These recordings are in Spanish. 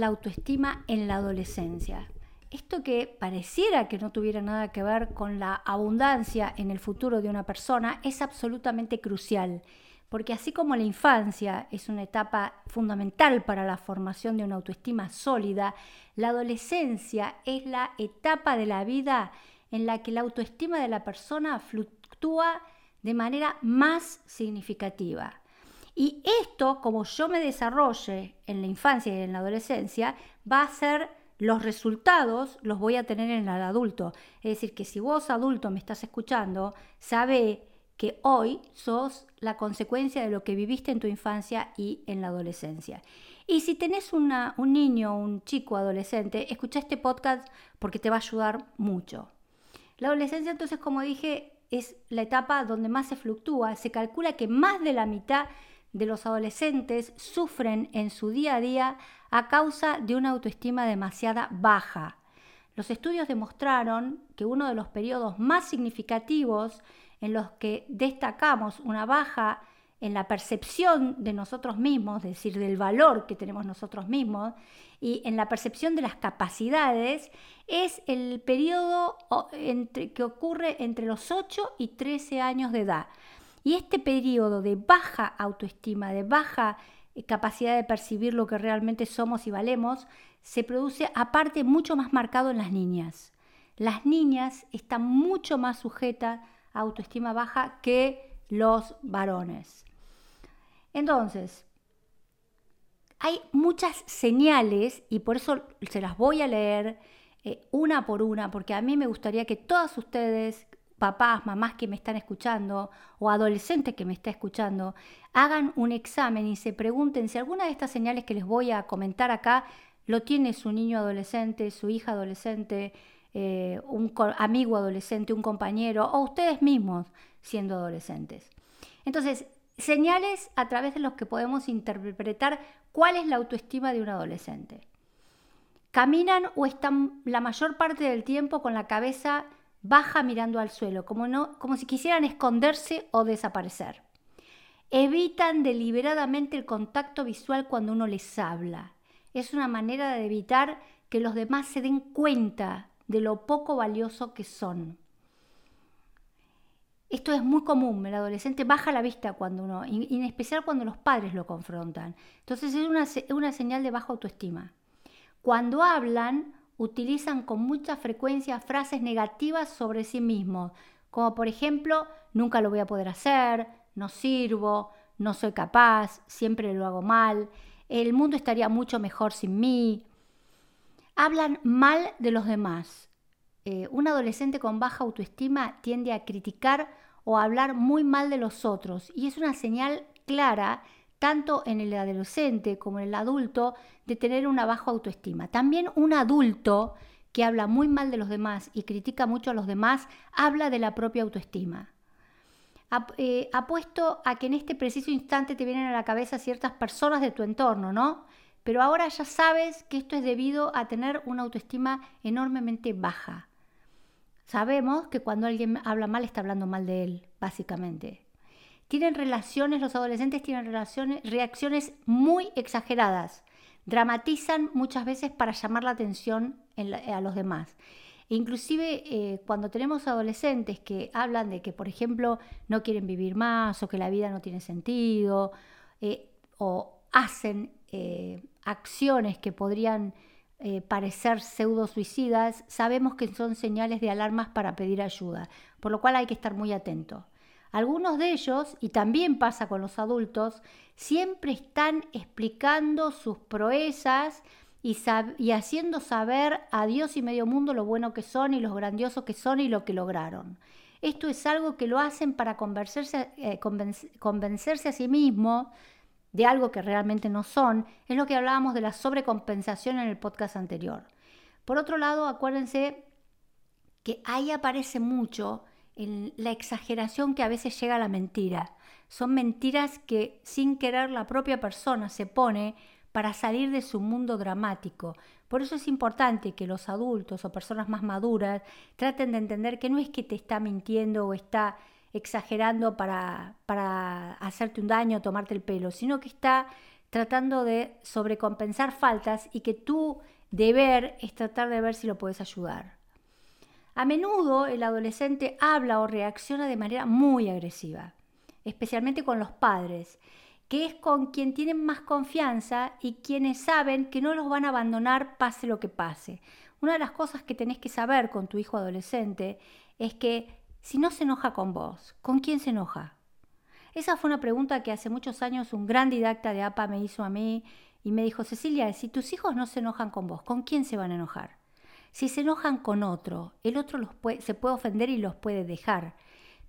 la autoestima en la adolescencia. Esto que pareciera que no tuviera nada que ver con la abundancia en el futuro de una persona es absolutamente crucial, porque así como la infancia es una etapa fundamental para la formación de una autoestima sólida, la adolescencia es la etapa de la vida en la que la autoestima de la persona fluctúa de manera más significativa. Y esto, como yo me desarrolle en la infancia y en la adolescencia, va a ser los resultados los voy a tener en el adulto. Es decir, que si vos adulto me estás escuchando, sabe que hoy sos la consecuencia de lo que viviste en tu infancia y en la adolescencia. Y si tenés un niño, un chico adolescente, escucha este podcast porque te va a ayudar mucho. La adolescencia, entonces, como dije, es la etapa donde más se fluctúa. Se calcula que más de la mitad de los adolescentes sufren en su día a día a causa de una autoestima demasiada baja. Los estudios demostraron que uno de los periodos más significativos en los que destacamos una baja en la percepción de nosotros mismos, es decir, del valor que tenemos nosotros mismos, y en la percepción de las capacidades, es el periodo que ocurre entre los 8 y 13 años de edad. Y este periodo de baja autoestima, de baja eh, capacidad de percibir lo que realmente somos y valemos, se produce aparte mucho más marcado en las niñas. Las niñas están mucho más sujetas a autoestima baja que los varones. Entonces, hay muchas señales y por eso se las voy a leer eh, una por una, porque a mí me gustaría que todas ustedes papás, mamás que me están escuchando o adolescentes que me están escuchando, hagan un examen y se pregunten si alguna de estas señales que les voy a comentar acá lo tiene su niño adolescente, su hija adolescente, eh, un amigo adolescente, un compañero o ustedes mismos siendo adolescentes. Entonces, señales a través de los que podemos interpretar cuál es la autoestima de un adolescente. Caminan o están la mayor parte del tiempo con la cabeza baja mirando al suelo, como, no, como si quisieran esconderse o desaparecer. Evitan deliberadamente el contacto visual cuando uno les habla. Es una manera de evitar que los demás se den cuenta de lo poco valioso que son. Esto es muy común, el adolescente baja la vista cuando uno, en especial cuando los padres lo confrontan. Entonces es una, una señal de baja autoestima. Cuando hablan, utilizan con mucha frecuencia frases negativas sobre sí mismos, como por ejemplo, nunca lo voy a poder hacer, no sirvo, no soy capaz, siempre lo hago mal, el mundo estaría mucho mejor sin mí. Hablan mal de los demás. Eh, un adolescente con baja autoestima tiende a criticar o a hablar muy mal de los otros y es una señal clara tanto en el adolescente como en el adulto, de tener una baja autoestima. También un adulto que habla muy mal de los demás y critica mucho a los demás, habla de la propia autoestima. Eh, apuesto a que en este preciso instante te vienen a la cabeza ciertas personas de tu entorno, ¿no? Pero ahora ya sabes que esto es debido a tener una autoestima enormemente baja. Sabemos que cuando alguien habla mal está hablando mal de él, básicamente tienen relaciones, los adolescentes tienen relaciones, reacciones muy exageradas, dramatizan muchas veces para llamar la atención a los demás. E inclusive eh, cuando tenemos adolescentes que hablan de que, por ejemplo, no quieren vivir más o que la vida no tiene sentido, eh, o hacen eh, acciones que podrían parecer pseudo suicidas, sabemos que son señales de alarmas para pedir ayuda, por lo cual hay que estar muy atento. Algunos de ellos, y también pasa con los adultos, siempre están explicando sus proezas y, haciendo saber a Dios y medio mundo lo bueno que son y lo grandiosos que son y lo que lograron. Esto es algo que lo hacen para convencerse, eh, convencerse a sí mismos de algo que realmente no son. Es lo que hablábamos de la sobrecompensación en el podcast anterior. Por otro lado, acuérdense que ahí aparece mucho la exageración que a veces llega a la mentira. Son mentiras que sin querer la propia persona se pone para salir de su mundo dramático. Por eso es importante que los adultos o personas más maduras traten de entender que no es que te está mintiendo o está exagerando para, para hacerte un daño tomarte el pelo, sino que está tratando de sobrecompensar faltas y que tu deber es tratar de ver si lo puedes ayudar. A menudo el adolescente habla o reacciona de manera muy agresiva, especialmente con los padres, que es con quien tienen más confianza y quienes saben que no los van a abandonar pase lo que pase. Una de las cosas que tenés que saber con tu hijo adolescente es que si no se enoja con vos, ¿con quién se enoja? Esa fue una pregunta que hace muchos años un gran didacta de APA me hizo a mí y me dijo, Cecilia, si tus hijos no se enojan con vos, ¿con quién se van a enojar? Si se enojan con otro, el otro los se puede ofender y los puede dejar.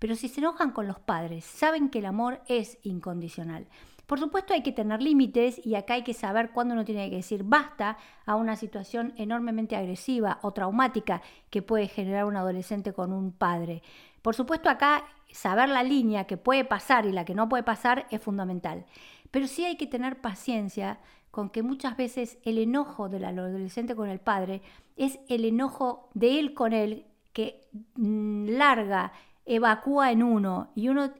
Pero si se enojan con los padres, saben que el amor es incondicional. Por supuesto hay que tener límites y acá hay que saber cuándo uno tiene que decir basta a una situación enormemente agresiva o traumática que puede generar un adolescente con un padre. Por supuesto acá saber la línea que puede pasar y la que no puede pasar es fundamental. Pero sí hay que tener paciencia con que muchas veces el enojo del adolescente con el padre es el enojo de él con él que mm, larga, evacúa en uno y uno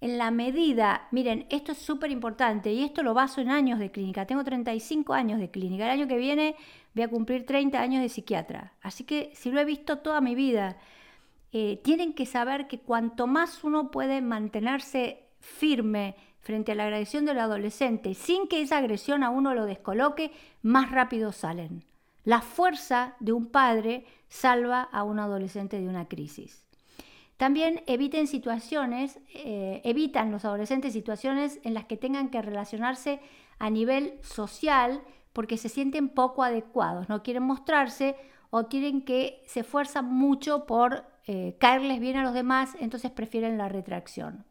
en la medida, miren, esto es súper importante y esto lo baso en años de clínica. Tengo 35 años de clínica. El año que viene voy a cumplir 30 años de psiquiatra. Así que si lo he visto toda mi vida, eh, tienen que saber que cuanto más uno puede mantenerse firme frente a la agresión del adolescente sin que esa agresión a uno lo descoloque, más rápido salen. La fuerza de un padre salva a un adolescente de una crisis. También eviten situaciones, eh, evitan los adolescentes situaciones en las que tengan que relacionarse a nivel social porque se sienten poco adecuados, no quieren mostrarse o quieren que se esfuerzan mucho por eh, caerles bien a los demás, entonces prefieren la retracción.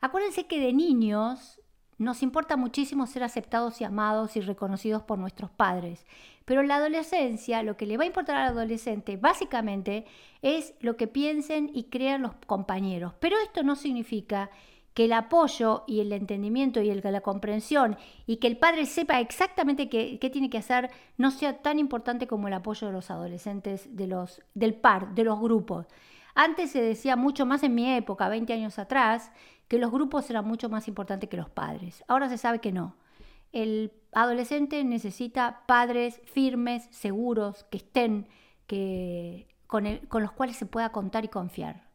Acuérdense que de niños nos importa muchísimo ser aceptados y amados y reconocidos por nuestros padres. Pero en la adolescencia, lo que le va a importar al adolescente básicamente es lo que piensen y crean los compañeros. Pero esto no significa que el apoyo y el entendimiento y la comprensión y que el padre sepa exactamente qué, tiene que hacer no sea tan importante como el apoyo de los adolescentes, de los, del par, de los grupos. Antes se decía mucho más en mi época, 20 años atrás, que los grupos eran mucho más importantes que los padres. Ahora se sabe que no. El adolescente necesita padres firmes, seguros, que estén, que, con, con los cuales se pueda contar y confiar.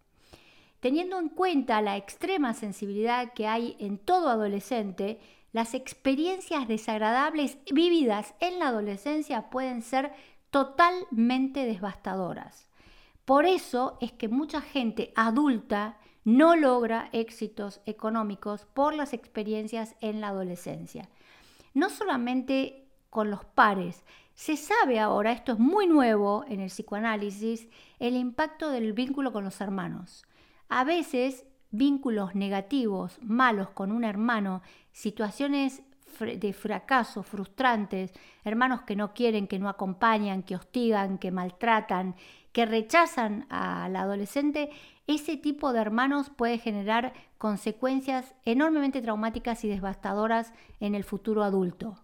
Teniendo en cuenta la extrema sensibilidad que hay en todo adolescente, las experiencias desagradables vividas en la adolescencia pueden ser totalmente devastadoras. Por eso es que mucha gente adulta no logra éxitos económicos por las experiencias en la adolescencia. No solamente con los pares, se sabe ahora, esto es muy nuevo en el psicoanálisis, el impacto del vínculo con los hermanos. A veces vínculos negativos, malos con un hermano, situaciones de fracaso, frustrantes, hermanos que no quieren, que no acompañan, que hostigan, que maltratan, que rechazan al adolescente, ese tipo de hermanos puede generar consecuencias enormemente traumáticas y devastadoras en el futuro adulto.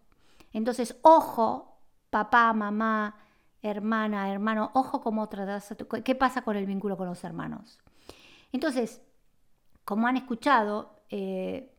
Entonces, ojo, papá, mamá, hermana, hermano, ojo cómo tratas, qué pasa con el vínculo con los hermanos. Entonces, como han escuchado, eh,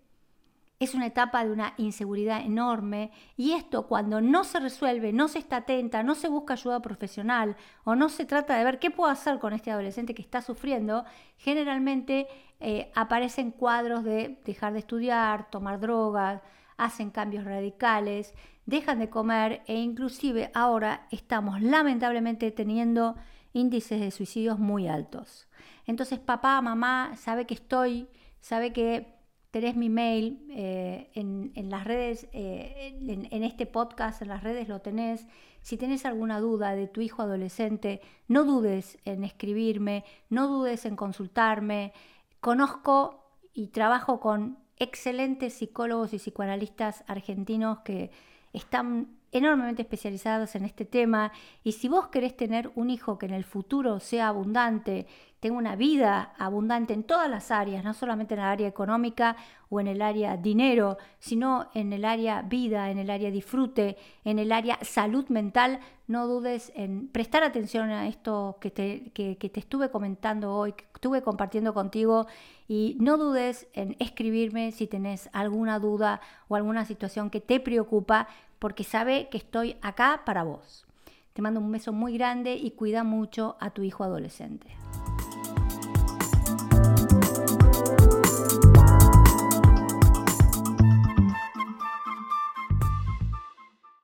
es una etapa de una inseguridad enorme y esto cuando no se resuelve, no se está atenta, no se busca ayuda profesional o no se trata de ver qué puedo hacer con este adolescente que está sufriendo, generalmente eh, aparecen cuadros de dejar de estudiar, tomar drogas, hacen cambios radicales, dejan de comer e inclusive ahora estamos lamentablemente teniendo índices de suicidios muy altos. Entonces papá, mamá, sabe que estoy, sabe que tenés mi mail eh, en, las redes, eh, en, este podcast, en las redes lo tenés. Si tenés alguna duda de tu hijo adolescente, no dudes en escribirme, no dudes en consultarme. Conozco y trabajo con excelentes psicólogos y psicoanalistas argentinos que están enormemente especializados en este tema y si vos querés tener un hijo que en el futuro sea abundante, tenga una vida abundante en todas las áreas, no solamente en el área económica o en el área dinero, sino en el área vida, en el área disfrute, en el área salud mental, no dudes en prestar atención a esto que te, que te estuve comentando hoy, que estuve compartiendo contigo y no dudes en escribirme si tenés alguna duda o alguna situación que te preocupa, porque sabe que estoy acá para vos. Te mando un beso muy grande y cuida mucho a tu hijo adolescente.